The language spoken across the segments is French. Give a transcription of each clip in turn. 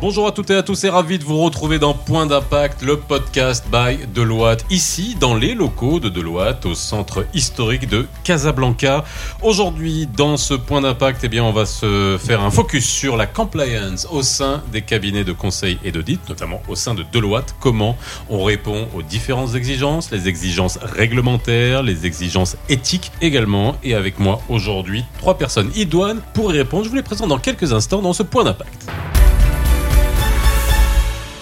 Bonjour à toutes et à tous et ravi de vous retrouver dans Point d'impact, le podcast by Deloitte, ici dans les locaux de Deloitte au centre historique de Casablanca. Aujourd'hui, dans ce Point d'impact, eh on va se faire un focus sur la compliance au sein des cabinets de conseil et d'audit, notamment au sein de Deloitte. Comment on répond aux différentes exigences, les exigences réglementaires, les exigences éthiques également. Et avec moi aujourd'hui, trois personnes idoines pour y répondre. Je vous les présente dans quelques instants dans ce Point d'impact.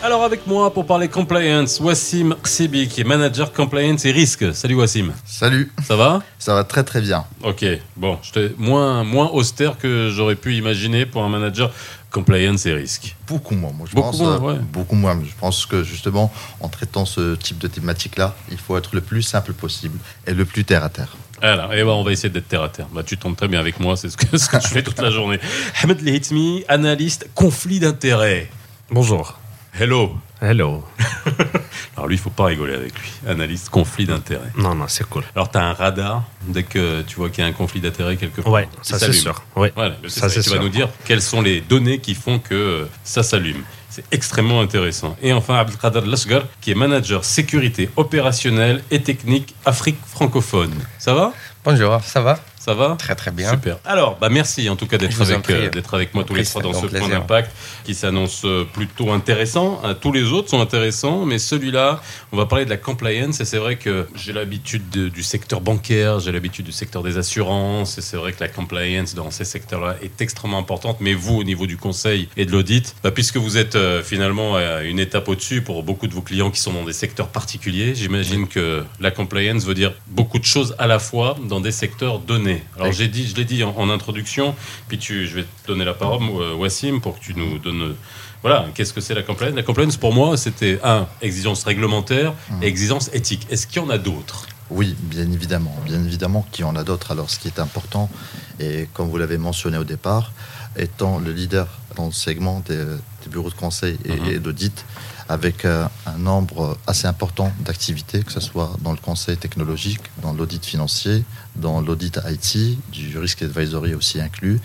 Alors avec moi pour parler compliance, Wassim Ksibi qui est manager compliance et risque. Salut Wassim. Salut. Ça va? Ça va très très bien. Ok, bon, j'étais moins, moins austère que j'aurais pu imaginer pour un manager compliance et risque. Beaucoup moins, moi je Beaucoup pense. moins, euh, ouais. Beaucoup moins. Je pense que justement, en traitant ce type de thématique-là, il faut être le plus simple possible et le plus terre à terre. Alors, et ben, on va essayer d'être terre à terre. Bah, tu tombes très bien avec moi, c'est ce que, ce que je fais toute la journée. Ahmed Lehitmi, analyste conflit d'intérêts. Bonjour. Hello. Hello. Alors lui, il faut pas rigoler avec lui. Analyste conflit d'intérêts. Non, non, c'est cool. Alors, tu as un radar dès que tu vois qu'il y a un conflit d'intérêts quelque part. Ouais, ça c'est s'allume. sûr. Ouais. Voilà, Ça, ça, tu vas nous dire quelles sont les données qui font que euh, ça s'allume. C'est extrêmement intéressant. Et enfin, Abdelkader Lasgar, qui est manager sécurité opérationnelle et technique Afrique francophone. Ça va? Bonjour, ça va? Ça va Très très bien. Super. Alors, bah merci en tout cas d'être avec, euh, d'être avec moi tous les trois dans ce point d'impact qui s'annonce euh, plutôt intéressant. Euh, Tous les autres sont intéressants, mais celui-là, on va parler de la compliance. Et c'est vrai que j'ai l'habitude de- du secteur bancaire, j'ai l'habitude du secteur des assurances. Et c'est vrai que la compliance dans ces secteurs-là est extrêmement importante. Mais vous, au niveau du conseil et de l'audit, bah, puisque vous êtes euh, finalement à une étape au-dessus pour beaucoup de vos clients qui sont dans des secteurs particuliers, j'imagine que la compliance veut dire beaucoup de choses à la fois dans des secteurs donnés. Alors j'ai dit, je l'ai dit en, en introduction, puis tu, je vais te donner la parole, euh, Wassim, pour que tu nous donnes. euh, Voilà, qu'est-ce que c'est la compliance? La compliance, pour moi, c'était un, exigence réglementaire et exigence éthique. Est-ce qu'il y en a d'autres? Oui, bien évidemment. Bien évidemment qu'il y en a d'autres. Alors, ce qui est important, et comme vous l'avez mentionné au départ, étant le leader dans le segment des, des bureaux de conseil et, et d'audit, avec euh, un nombre assez important d'activités, que ce soit dans le conseil technologique, dans l'audit financier, dans l'audit IT, du risque advisory aussi inclus,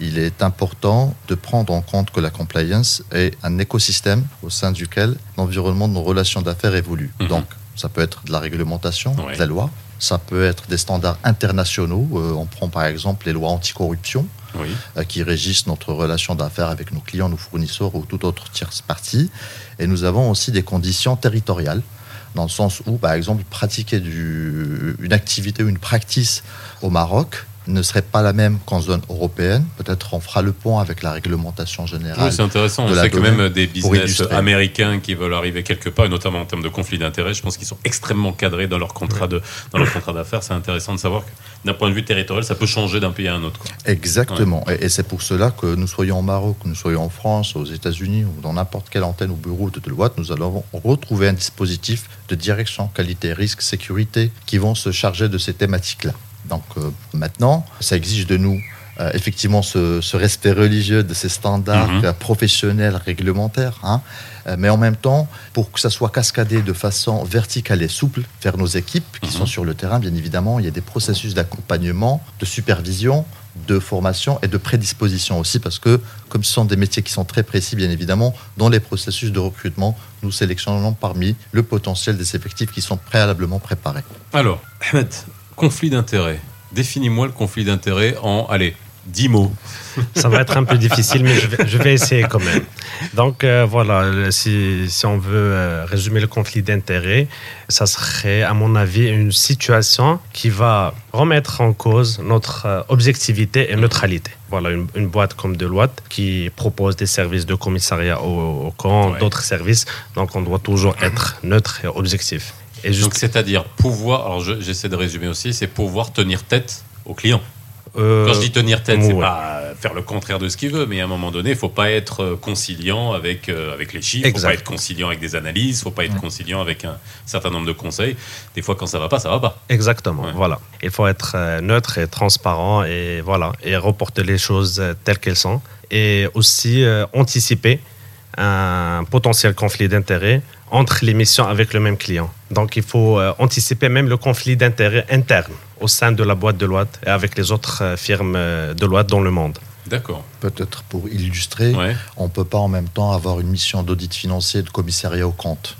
il est important de prendre en compte que la compliance est un écosystème au sein duquel l'environnement de nos relations d'affaires évolue. Mhm. Donc, ça peut être de la réglementation, Ouais. de la loi, ça peut être des standards internationaux. Euh, on prend par exemple les lois anticorruption Oui. euh, qui régissent notre relation d'affaires avec nos clients, nos fournisseurs ou toute autre tierce partie. Et nous avons aussi des conditions territoriales, dans le sens où, par exemple, pratiquer une activité ou une practice au Maroc ne serait pas la même qu'en zone européenne. Peut-être on fera le pont avec la réglementation générale. Oui, c'est intéressant. On sait que même des business américains qui veulent arriver quelque part, et notamment en termes de conflit d'intérêts, je pense qu'ils sont extrêmement cadrés dans leur contrat de dans leur contrat d'affaires. C'est intéressant de savoir que d'un point de vue territorial, ça peut changer d'un pays à un autre. quoi. Exactement. Et, et c'est pour cela que nous soyons au Maroc, que nous soyons en France, aux États-Unis ou dans n'importe quelle antenne ou bureau de Deloitte, nous allons retrouver un dispositif de direction, qualité, risque, sécurité qui vont se charger de ces thématiques-là. Donc euh, maintenant, ça exige de nous euh, effectivement ce, ce respect religieux de ces standards Mhm. professionnels, réglementaires, hein, euh, mais en même temps, pour que ça soit cascadé de façon verticale et souple vers nos équipes qui Mhm. sont sur le terrain, bien évidemment, il y a des processus d'accompagnement, de supervision, de formation et de prédisposition aussi, parce que comme ce sont des métiers qui sont très précis, bien évidemment, dans les processus de recrutement, nous sélectionnons parmi le potentiel des effectifs qui sont préalablement préparés. Alors, Ahmed, conflit d'intérêts. Définis-moi le conflit d'intérêts en, allez, 10 mots. Ça va être un peu difficile, mais je vais, je vais essayer quand même. Donc euh, voilà, si, si on veut euh, résumer le conflit d'intérêts, ça serait, à mon avis, une situation qui va remettre en cause notre euh, objectivité et neutralité. Voilà, une, une boîte comme Deloitte qui propose des services de commissariat au, au camp, Ouais. d'autres services. Donc on doit toujours être neutre et objectif. Et juste, Donc, c'est-à-dire pouvoir, alors je- j'essaie de résumer aussi, c'est pouvoir tenir tête au client. euh, Quand je dis tenir tête, c'est ouais. pas faire le contraire de ce qu'il veut, mais à un moment donné, il faut pas être euh, conciliant avec, euh, avec les chiffres, il faut pas être conciliant avec des analyses, il faut pas être conciliant avec un certain nombre de conseils. Des fois, quand ça va pas, ça va pas. Exactement, Ouais. voilà. Il faut être neutre et transparent et voilà et reporter les choses telles qu'elles sont et aussi euh, anticiper un potentiel conflit d'intérêts entre les missions avec le même client. Donc il faut euh, anticiper même le conflit d'intérêts interne au sein de la boîte de Deloitte et avec les autres euh, firmes de Deloitte dans le monde. D'accord. Peut-être pour illustrer, on ne peut pas en même temps avoir une mission d'audit financier et de commissariat au compte.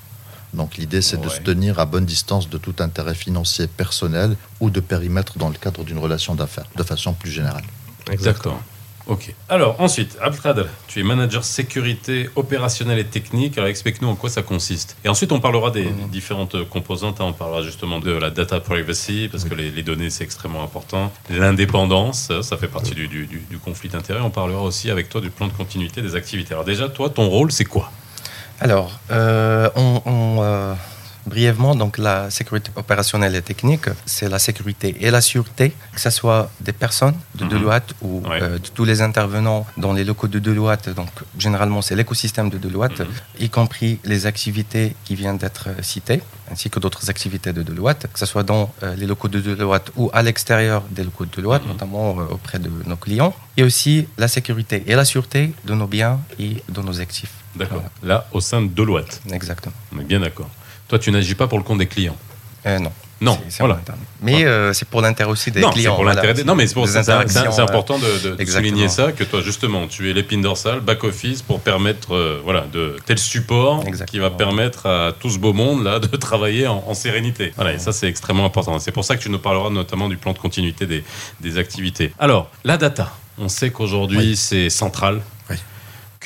Donc l'idée, c'est de se tenir à bonne distance de tout intérêt financier personnel ou de périmètre dans le cadre d'une relation d'affaires, de façon plus générale. Exactement. Ok. Alors ensuite, Abdelkader, tu es manager sécurité opérationnelle et technique. Alors explique-nous en quoi ça consiste. Et ensuite, on parlera des, mmh. différentes composantes. Hein. On parlera justement de la data privacy, parce que les, données, c'est extrêmement important. L'indépendance, ça fait partie du, du conflit d'intérêts. On parlera aussi avec toi du plan de continuité des activités. Alors déjà, toi, ton rôle, c'est quoi? Alors, euh, on, euh, brièvement, donc la sécurité opérationnelle et technique, c'est la sécurité et la sûreté, que ce soit des personnes de mhm. Deloitte ou euh, de tous les intervenants dans les locaux de Deloitte. Donc, généralement, c'est l'écosystème de Deloitte, mhm. y compris les activités qui viennent d'être citées, ainsi que d'autres activités de Deloitte, que ce soit dans les locaux de Deloitte ou à l'extérieur des locaux de Deloitte, mhm. notamment auprès de nos clients. Et aussi la sécurité et la sûreté de nos biens et de nos actifs. D'accord. Là, au sein de Deloitte. Exactement. On est bien d'accord. Toi, tu n'agis pas pour le compte des clients euh, Non. Non, voilà. Mais euh, c'est pour l'intérêt aussi des clients. Pour Non, mais c'est important de, souligner ça, que toi, justement, tu es l'épine dorsale, back-office, pour permettre, euh, voilà, de tel support qui va permettre à tout ce beau monde là de travailler en, sérénité. Voilà, et ça, c'est extrêmement important. C'est pour ça que tu nous parleras notamment du plan de continuité des, des activités. Alors, la data. On sait qu'aujourd'hui, c'est central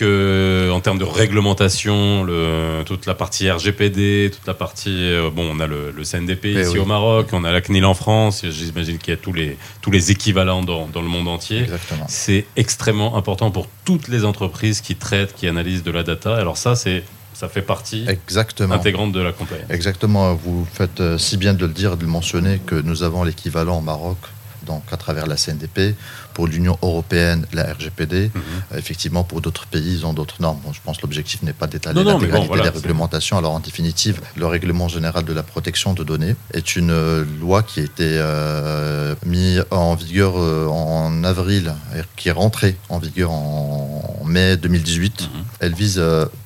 que en termes de réglementation, le, toute la partie RGPD, toute la partie euh, bon, on a le, CNDP eh ici au Maroc, on a la CNIL en France. J'imagine qu'il y a tous les tous les équivalents dans, dans le monde entier. C'est extrêmement important pour toutes les entreprises qui traitent, qui analysent de la data. Alors ça, c'est ça fait partie Exactement. intégrante de la compliance. Exactement. Vous faites euh, si bien de le dire, de le mentionner, que nous avons l'équivalent au Maroc donc à travers la CNDP, pour l'Union européenne, la RGPD. Mhm. Euh, effectivement, pour d'autres pays, ils ont d'autres normes. je pense que l'objectif n'est pas d'étaler l'intégralité des réglementations. Alors, en définitive, le règlement général de la protection de données est une euh, loi qui a été euh, mise en vigueur en avril, qui est rentrée en vigueur en mai 2018. Mhm. Elle vise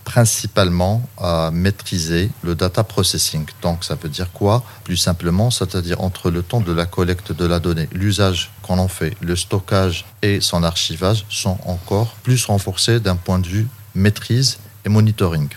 principalement à maîtriser le data processing. Donc ça veut dire quoi? Plus simplement, c'est-à-dire entre le temps de la collecte de la donnée, l'usage qu'on en fait, le stockage et son archivage sont encore plus renforcés d'un point de vue maîtrise et monitoring.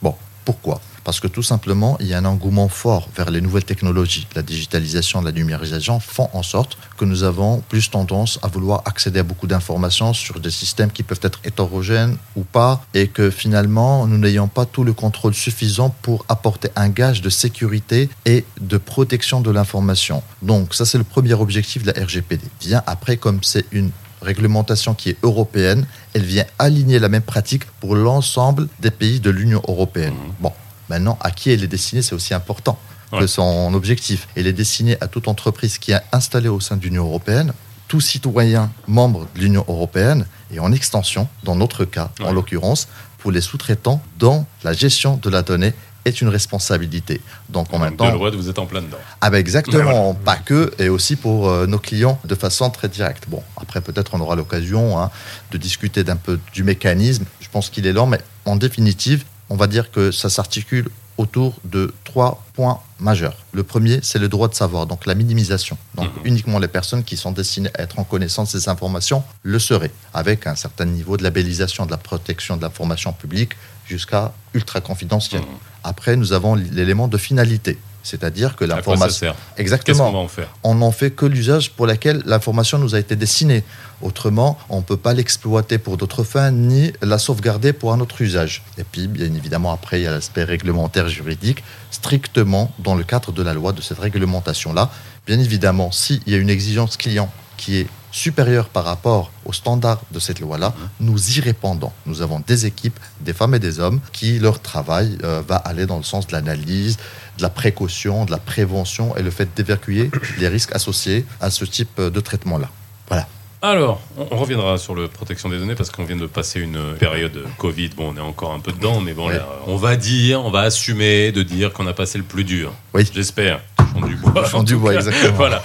Bon, pourquoi? Parce que tout simplement, il y a un engouement fort vers les nouvelles technologies. La digitalisation, la numérisation font en sorte que nous avons plus tendance à vouloir accéder à beaucoup d'informations sur des systèmes qui peuvent être hétérogènes ou pas, et que finalement, nous n'ayons pas tout le contrôle suffisant pour apporter un gage de sécurité et de protection de l'information. Donc ça, c'est le premier objectif de la RGPD. Vient après, comme c'est une réglementation qui est européenne, elle vient aligner la même pratique pour l'ensemble des pays de l'Union européenne. Mmh. Bon, Maintenant, à qui elle est destinée, c'est aussi important que son objectif. Elle est destinée à toute entreprise qui est installée au sein de l'Union européenne, tout citoyen membre de l'Union européenne, et en extension, dans notre cas, en l'occurrence, pour les sous-traitants dont la gestion de la donnée est une responsabilité. Donc en même temps, vous êtes en plein dedans. Ah ben exactement, pas que, et aussi pour euh, nos clients de façon très directe. Bon, après peut-être on aura l'occasion hein, de discuter d'un peu du mécanisme. Je pense qu'il est lent, mais en définitive, on va dire que ça s'articule autour de trois points majeurs. Le premier, c'est le droit de savoir, donc la minimisation. Donc uniquement les personnes qui sont destinées à être en connaissance de ces informations le seraient, avec un certain niveau de labellisation de la protection de l'information publique jusqu'à ultra confidentielle. Mhm. Après, nous avons l'élément de finalité. C'est-à-dire que l'information. Exactement. Va en faire On n'en fait que l'usage pour lequel l'information nous a été destinée. Autrement, on ne peut pas l'exploiter pour d'autres fins ni la sauvegarder pour un autre usage. Et puis, bien évidemment, après, il y a l'aspect réglementaire juridique, strictement dans le cadre de la loi de cette réglementation-là. Bien évidemment, s'il y a une exigence client qui est supérieure par rapport aux standards de cette loi-là, nous y répondons. Nous avons des équipes, des femmes et des hommes, qui leur travail euh, va aller dans le sens de l'analyse, de la précaution, de la prévention et le fait d'évacuer les risques associés à ce type de traitement-là. Voilà. Alors, on reviendra sur la protection des données parce qu'on vient de passer une période Covid. Bon, on est encore un peu dedans, mais bon, on va dire, on va assumer de dire qu'on a passé le plus dur. Oui. J'espère. Du bois. Du bois, exactement. voilà.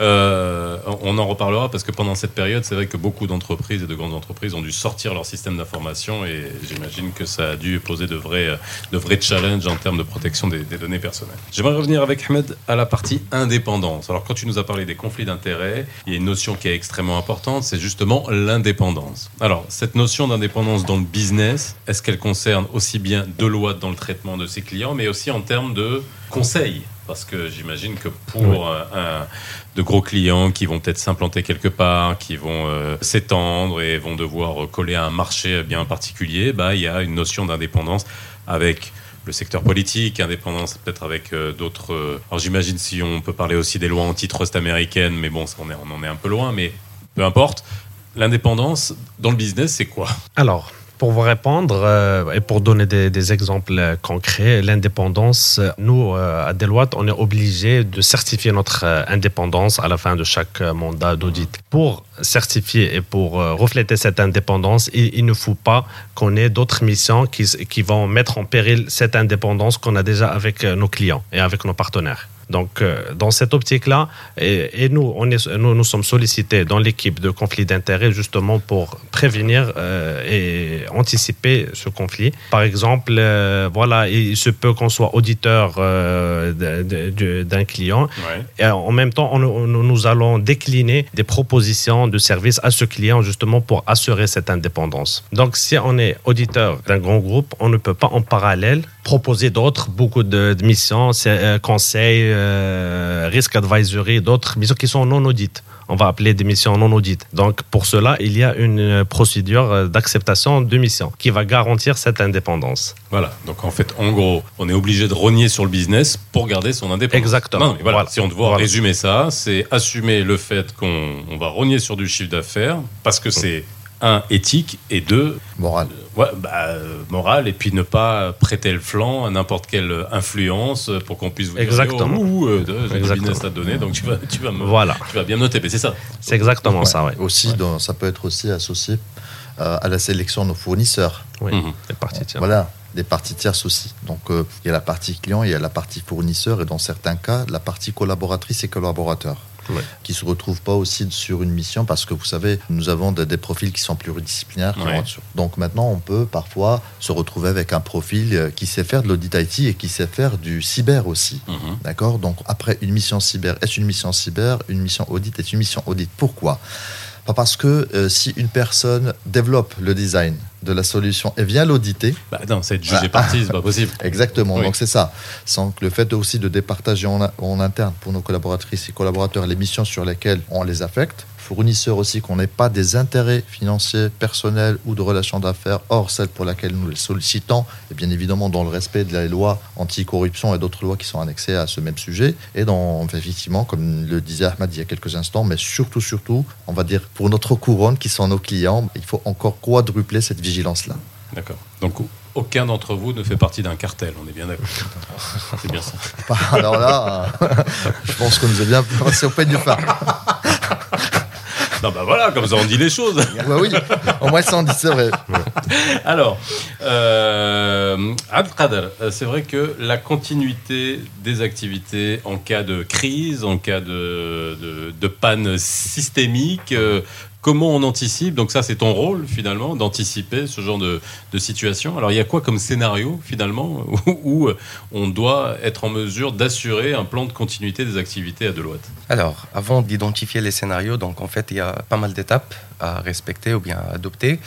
Euh, on en reparlera parce que pendant cette période, c'est vrai que beaucoup d'entreprises et de grandes entreprises ont dû sortir leur système d'information et j'imagine que ça a dû poser de vrais, de vrais challenges en termes de protection des, des données personnelles. J'aimerais revenir avec Ahmed à la partie indépendance. Alors, quand tu nous as parlé des conflits d'intérêts, il y a une notion qui est extrêmement importante, c'est justement l'indépendance. Alors, cette notion d'indépendance dans le business, est-ce qu'elle concerne aussi bien Deloitte dans le traitement de ses clients, mais aussi en termes de conseils parce que j'imagine que pour un, de gros clients qui vont peut-être s'implanter quelque part, qui vont euh, s'étendre et vont devoir coller à un marché bien particulier, bah, il y a une notion d'indépendance avec le secteur politique, indépendance peut-être avec euh, d'autres. Euh, alors j'imagine si on peut parler aussi des lois antitrust américaines, mais bon, ça, on, est, on en est un peu loin, mais peu importe. L'indépendance dans le business, c'est quoi? Alors, pour vous répondre euh, et pour donner des, exemples euh, concrets, l'indépendance, nous, euh, à Deloitte, on est obligé de certifier notre indépendance à la fin de chaque mandat d'audit. Pour certifier et pour refléter cette indépendance, il, ne faut pas qu'on ait d'autres missions qui vont mettre en péril cette indépendance qu'on a déjà avec nos clients et avec nos partenaires. Donc, euh, dans cette optique-là, et, nous, on est, nous, nous sommes sollicités dans l'équipe de conflit d'intérêts justement pour prévenir euh, et anticiper ce conflit. Par exemple, euh, voilà, il se peut qu'on soit auditeur d'un client et en même temps, on, nous allons décliner des propositions de services à ce client justement pour assurer cette indépendance. Donc, si on est auditeur d'un grand groupe, on ne peut pas en parallèle proposer d'autres, beaucoup de, de missions, conseils, euh, risk advisory, d'autres missions qui sont non audites. On va appeler des missions non audites. Donc, pour cela, il y a une procédure d'acceptation de mission qui va garantir cette indépendance. Voilà. Donc, en fait, en gros, on est obligé de rogner sur le business pour garder son indépendance. Exactement. voilà. Si on doit résumer ça, c'est assumer le fait qu'on va rogner sur du chiffre d'affaires parce que c'est un, éthique, et deux, morale. Ouais, bah, euh, morale, et puis ne pas prêter le flanc à n'importe quelle influence pour qu'on puisse vous exactement. dire oh, euh, j'ai business à donner, donc tu vas, tu vas, me, voilà. tu vas bien noter. Mais c'est ça. C'est exactement ça, ouais. Aussi, Dans, ça peut être aussi associé euh, à la sélection de nos fournisseurs. Oui, mmh. les parties tierces. Voilà, des parties tierces aussi. Donc, il y a la partie client, il y a la partie fournisseur, et dans certains cas, la partie collaboratrice et collaborateur qui ne se retrouvent pas aussi sur une mission parce que vous savez, nous avons des, profils qui sont pluridisciplinaires. Donc maintenant, on peut parfois se retrouver avec un profil euh, qui sait faire de l'audit IT et qui sait faire du cyber aussi. Mhm. D'accord? Donc après, une mission cyber est une mission cyber, une mission audit est une mission audit. Pourquoi? Pas parce que euh, si une personne développe le design de la solution et vient l'auditer. Bah non, c'est jugé parti, c'est pas possible. Exactement, donc c'est ça. Sans que le fait aussi de départager en, en interne pour nos collaboratrices et collaborateurs les missions sur lesquelles on les affecte, fournisseurs aussi qu'on n'ait pas des intérêts financiers, personnels ou de relations d'affaires hors celle pour laquelle nous les sollicitons, et bien évidemment dans le respect de la loi anticorruption et d'autres lois qui sont annexées à ce même sujet, et dans, effectivement, comme le disait Ahmad il y a quelques instants, mais surtout, surtout, on va dire pour notre couronne qui sont nos clients, il faut encore quadrupler cette vigilance-là. D'accord. Donc aucun d'entre vous ne fait partie d'un cartel, on est bien d'accord. C'est bien ça. Alors là, je pense qu'on nous a bien passé au peine du phare. Non, bah voilà, comme ça on dit les choses. bah oui, au moins ça on dit, c'est vrai. Alors, euh, euh, c'est vrai que la continuité des activités en cas de crise, en cas de, de, panne systémique, euh, comment on anticipe Donc ça, c'est ton rôle finalement, d'anticiper ce genre de, situation. Alors il y a quoi comme scénario finalement où, on doit être en mesure d'assurer un plan de continuité des activités à Deloitte Alors, avant d'identifier les scénarios, donc en fait, il y a pas mal d'étapes à respecter ou bien à adopter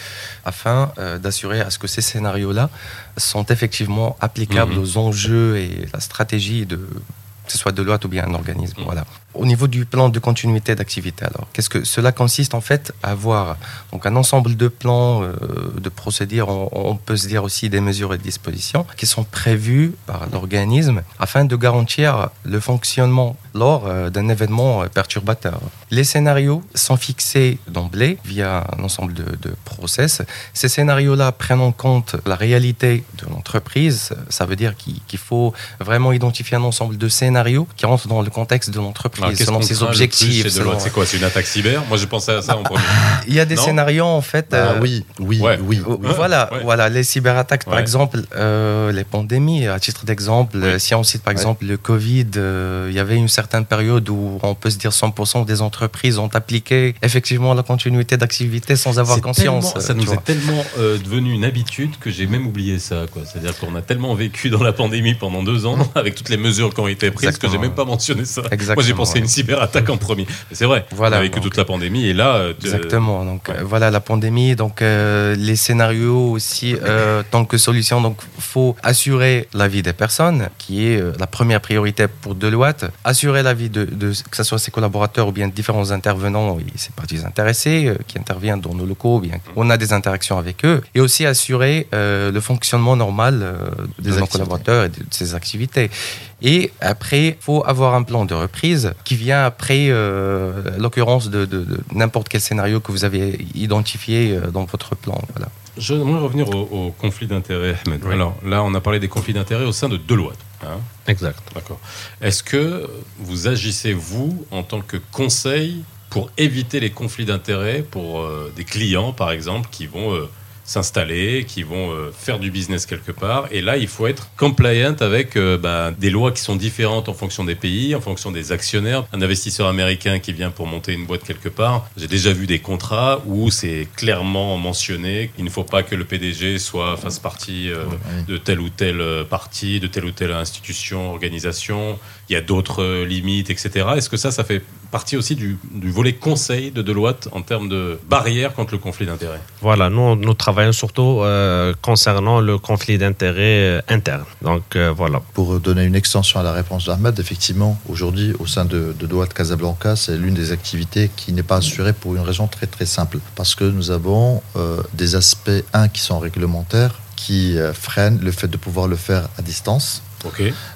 afin euh, d'assurer à ce que ces scénarios-là sont effectivement applicables mhm. aux enjeux et la stratégie de que ce soit Deloitte ou bien un organisme. Mhm. Voilà. Au niveau du plan de continuité d'activité, alors, qu'est-ce que cela consiste en fait à avoir donc un ensemble de plans, euh, de procédures, on, peut se dire aussi des mesures et dispositions qui sont prévues par l'organisme afin de garantir le fonctionnement lors euh, d'un événement euh, perturbateur. Les scénarios sont fixés d'emblée via un ensemble de, de process. Ces scénarios-là prennent en compte la réalité de l'entreprise. Ça veut dire qu'il faut vraiment identifier un ensemble de scénarios qui rentrent dans le contexte de l'entreprise selon ses objectifs. C'est quoi C'est une attaque cyber Moi, je pensais à ça en premier. Il y a des scénarios, en fait. Ah oui, oui, oui, Voilà, voilà, les cyberattaques, par exemple, les pandémies, à titre d'exemple, si on cite par exemple le Covid, il y avait une certaine période où on peut se dire 100% des entreprises ont appliqué effectivement la continuité d'activité sans avoir conscience. ça nous est tellement devenu une habitude que j'ai même oublié ça. C'est-à-dire qu'on a tellement vécu dans la pandémie pendant deux ans, avec toutes les mesures qui ont été prises, que j'ai même pas mentionné ça. Moi, j'ai pensé une cyberattaque en premier. C'est vrai. Voilà, on a vécu toute la pandémie et là. Euh, exactement. Donc euh, voilà la pandémie. Donc euh, les scénarios aussi, tant que solution. Donc faut assurer la vie des personnes, qui est la première priorité pour Deloitte. Assurer la vie de, que ce soit ses collaborateurs ou bien différents intervenants et ses parties intéressées qui interviennent dans nos locaux, bien on a des interactions avec eux, et aussi assurer le fonctionnement normal des nos collaborateurs et de ses activités. Et après, il faut avoir un plan de reprise qui vient après euh, l'occurrence de, n'importe quel scénario que vous avez identifié euh, dans votre plan. Voilà. Je voudrais revenir au, conflit d'intérêts, Ahmed. Alors là, on a parlé des conflits d'intérêts au sein de Deloitte. Hein exact. D'accord. Est-ce que vous agissez, vous, en tant que conseil, pour éviter les conflits d'intérêts pour euh, des clients, par exemple, qui vont s'installer, qui vont euh, faire du business quelque part. Et là, il faut être compliant avec euh, bah, des lois qui sont différentes en fonction des pays, en fonction des actionnaires. Un investisseur américain qui vient pour monter une boîte quelque part, j'ai déjà vu des contrats où c'est clairement mentionné qu'il ne faut pas que le PDG soit fasse partie euh, de telle ou telle partie, de telle ou telle institution, organisation. Il y a d'autres limites, etc. Est-ce que ça, ça fait partie aussi du, volet conseil de Deloitte en termes de barrières contre le conflit d'intérêts? Voilà, nous, nous travaillons surtout euh, concernant le conflit d'intérêts euh, interne. Donc euh, voilà. Pour donner une extension à la réponse d'Ahmed, effectivement, aujourd'hui, au sein de, de Deloitte Casablanca, c'est l'une des activités qui n'est pas assurée pour une raison très très simple. Parce que nous avons des aspects, un, qui sont réglementaires, qui freinent le fait de pouvoir le faire à distance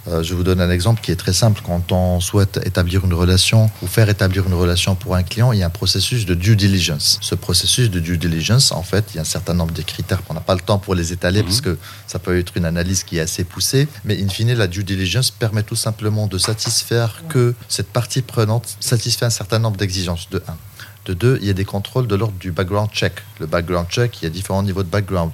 euh, je vous donne un exemple qui est très simple. Quand on souhaite établir une relation ou faire établir une relation pour un client, il y a un processus de due diligence. Ce processus de due diligence, en fait, il y a un certain nombre de critères qu'on n'a pas le temps pour les étaler mhm. parce que ça peut être une analyse qui est assez poussée. Mais in fine, la due diligence permet tout simplement de satisfaire que cette partie prenante satisfait un certain nombre d'exigences. De 1. De deux, il y a des contrôles de l'ordre du background check. Le background check, il y a différents niveaux de background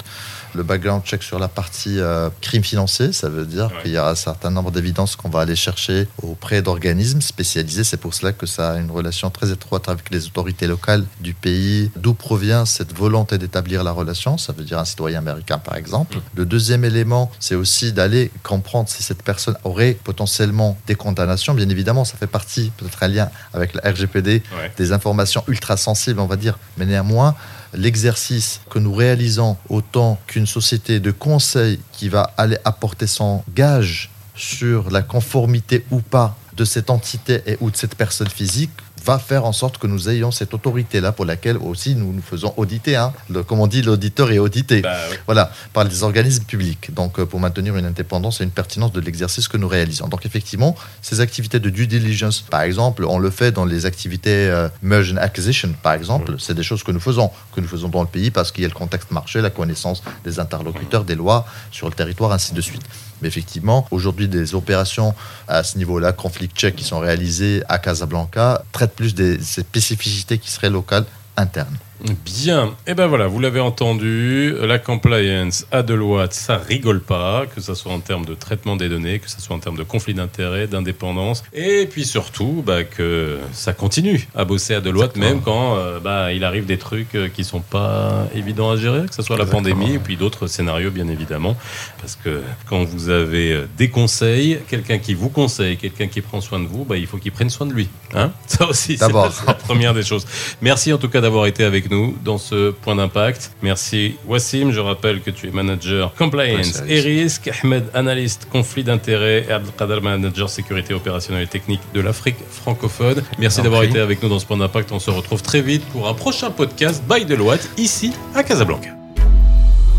le background check sur la partie euh, crime financier. Ça veut dire qu'il y a un certain nombre d'évidences qu'on va aller chercher auprès d'organismes spécialisés. C'est pour cela que ça a une relation très étroite avec les autorités locales du pays d'où provient cette volonté d'établir la relation? Ça veut dire un citoyen américain, par exemple. Mm. Le deuxième élément, c'est aussi d'aller comprendre si cette personne aurait potentiellement des condamnations. Bien évidemment, ça fait partie, peut-être un lien avec la RGPD, des informations ultra sensibles, on va dire. Mais néanmoins, l'exercice que nous réalisons autant qu'une société de conseil qui va aller apporter son gage sur la conformité ou pas de cette entité et ou de cette personne physique va faire en sorte que nous ayons cette autorité-là pour laquelle aussi nous nous faisons auditer. Hein. comme on dit, l'auditeur est audité. Bah voilà, par les organismes publics. Donc, euh, pour maintenir une indépendance et une pertinence de l'exercice que nous réalisons. Donc, effectivement, ces activités de due diligence, par exemple, on le fait dans les activités euh, merge and acquisition, par exemple. C'est des choses que nous faisons, que nous faisons dans le pays parce qu'il y a le contexte marché, la connaissance des interlocuteurs, des lois sur le territoire, ainsi de suite. Mais effectivement, aujourd'hui, des opérations à ce niveau-là, conflict check, qui sont réalisées à Casablanca, traitent plus des spécificités qui seraient locales internes. Bien, et eh ben voilà, vous l'avez entendu, la compliance à Deloitte, ça rigole pas, que ce soit en termes de traitement des données, que ce soit en termes de conflit d'intérêts, d'indépendance, et puis surtout bah, que ça continue à bosser à Deloitte, même quand euh, bah, il arrive des trucs euh, qui sont pas évidents à gérer, que ce soit la pandémie, et puis d'autres scénarios bien évidemment, parce que quand vous avez euh, des conseils, quelqu'un qui vous conseille, quelqu'un qui prend soin de vous, bah, il faut qu'il prenne soin de lui. Hein. Ça aussi, c'est la première des choses. Merci en tout cas d'avoir été avec nous dans ce point d'impact. Merci Wassim, je rappelle que tu es manager compliance et risque, Ahmed, analyste conflit d'intérêts et Abdelkader, manager sécurité opérationnelle et technique de l'Afrique francophone. Merci d'avoir été avec nous dans ce point d'impact. On se retrouve très vite pour un prochain podcast by Deloitte ici à Casablanca.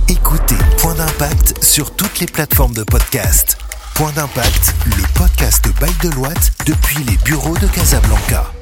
Écoutez Point d'impact sur toutes les plateformes de podcast. Point d'impact, le podcast by Deloitte depuis les bureaux de Casablanca.